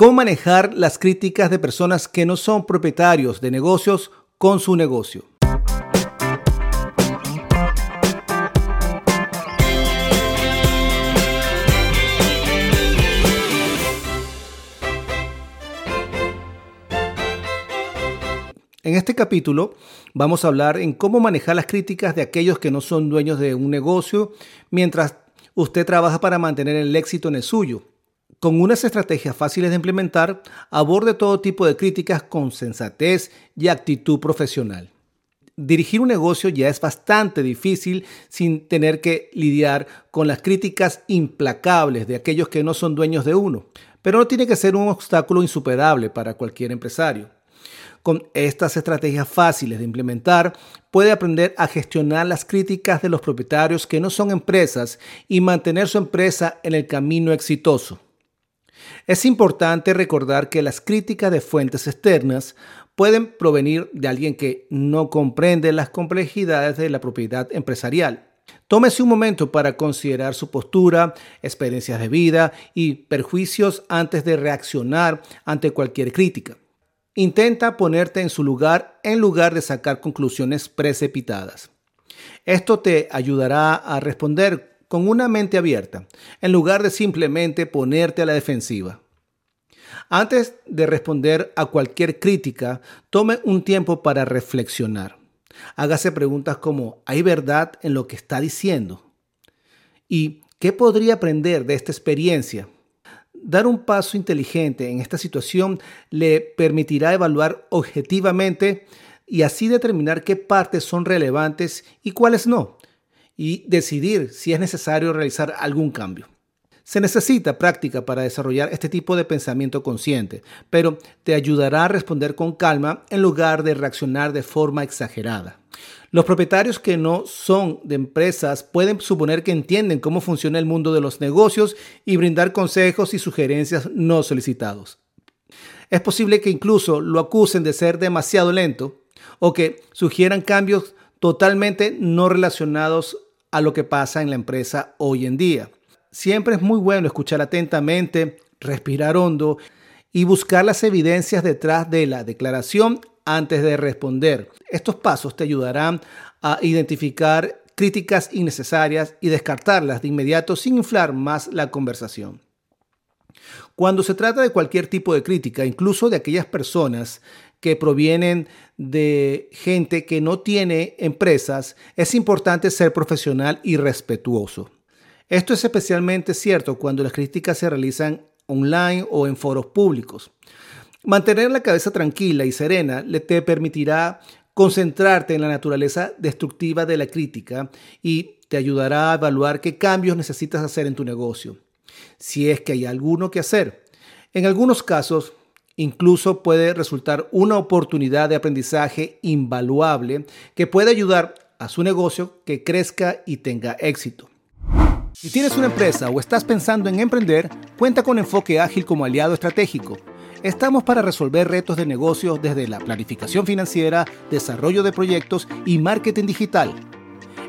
cómo manejar las críticas de personas que no son propietarios de negocios con su negocio. En este capítulo vamos a hablar en cómo manejar las críticas de aquellos que no son dueños de un negocio mientras usted trabaja para mantener el éxito en el suyo. Con unas estrategias fáciles de implementar, aborde todo tipo de críticas con sensatez y actitud profesional. Dirigir un negocio ya es bastante difícil sin tener que lidiar con las críticas implacables de aquellos que no son dueños de uno, pero no tiene que ser un obstáculo insuperable para cualquier empresario. Con estas estrategias fáciles de implementar, puede aprender a gestionar las críticas de los propietarios que no son empresas y mantener su empresa en el camino exitoso. Es importante recordar que las críticas de fuentes externas pueden provenir de alguien que no comprende las complejidades de la propiedad empresarial. Tómese un momento para considerar su postura, experiencias de vida y perjuicios antes de reaccionar ante cualquier crítica. Intenta ponerte en su lugar en lugar de sacar conclusiones precipitadas. Esto te ayudará a responder con una mente abierta, en lugar de simplemente ponerte a la defensiva. Antes de responder a cualquier crítica, tome un tiempo para reflexionar. Hágase preguntas como, ¿hay verdad en lo que está diciendo? ¿Y qué podría aprender de esta experiencia? Dar un paso inteligente en esta situación le permitirá evaluar objetivamente y así determinar qué partes son relevantes y cuáles no, y decidir si es necesario realizar algún cambio. Se necesita práctica para desarrollar este tipo de pensamiento consciente, pero te ayudará a responder con calma en lugar de reaccionar de forma exagerada. Los propietarios que no son de empresas pueden suponer que entienden cómo funciona el mundo de los negocios y brindar consejos y sugerencias no solicitados. Es posible que incluso lo acusen de ser demasiado lento o que sugieran cambios totalmente no relacionados a lo que pasa en la empresa hoy en día. Siempre es muy bueno escuchar atentamente, respirar hondo y buscar las evidencias detrás de la declaración antes de responder. Estos pasos te ayudarán a identificar críticas innecesarias y descartarlas de inmediato sin inflar más la conversación. Cuando se trata de cualquier tipo de crítica, incluso de aquellas personas que provienen de gente que no tiene empresas, es importante ser profesional y respetuoso. Esto es especialmente cierto cuando las críticas se realizan online o en foros públicos. Mantener la cabeza tranquila y serena le te permitirá concentrarte en la naturaleza destructiva de la crítica y te ayudará a evaluar qué cambios necesitas hacer en tu negocio, si es que hay alguno que hacer. En algunos casos, Incluso puede resultar una oportunidad de aprendizaje invaluable que puede ayudar a su negocio que crezca y tenga éxito. Si tienes una empresa o estás pensando en emprender, cuenta con Enfoque Ágil como aliado estratégico. Estamos para resolver retos de negocio desde la planificación financiera, desarrollo de proyectos y marketing digital.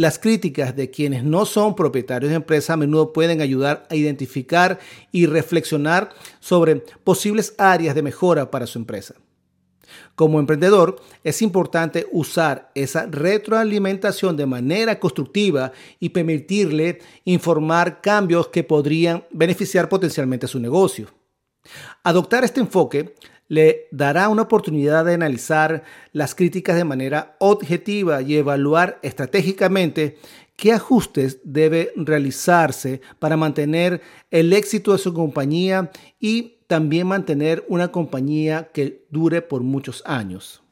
Las críticas de quienes no son propietarios de empresa a menudo pueden ayudar a identificar y reflexionar sobre posibles áreas de mejora para su empresa. Como emprendedor, es importante usar esa retroalimentación de manera constructiva y permitirle informar cambios que podrían beneficiar potencialmente a su negocio. Adoptar este enfoque le dará una oportunidad de analizar las críticas de manera objetiva y evaluar estratégicamente qué ajustes debe realizarse para mantener el éxito de su compañía y también mantener una compañía que dure por muchos años.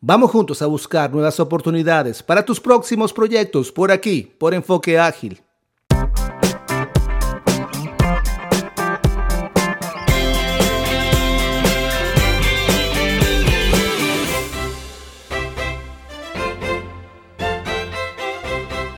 Vamos juntos a buscar nuevas oportunidades para tus próximos proyectos por aquí, por Enfoque Ágil.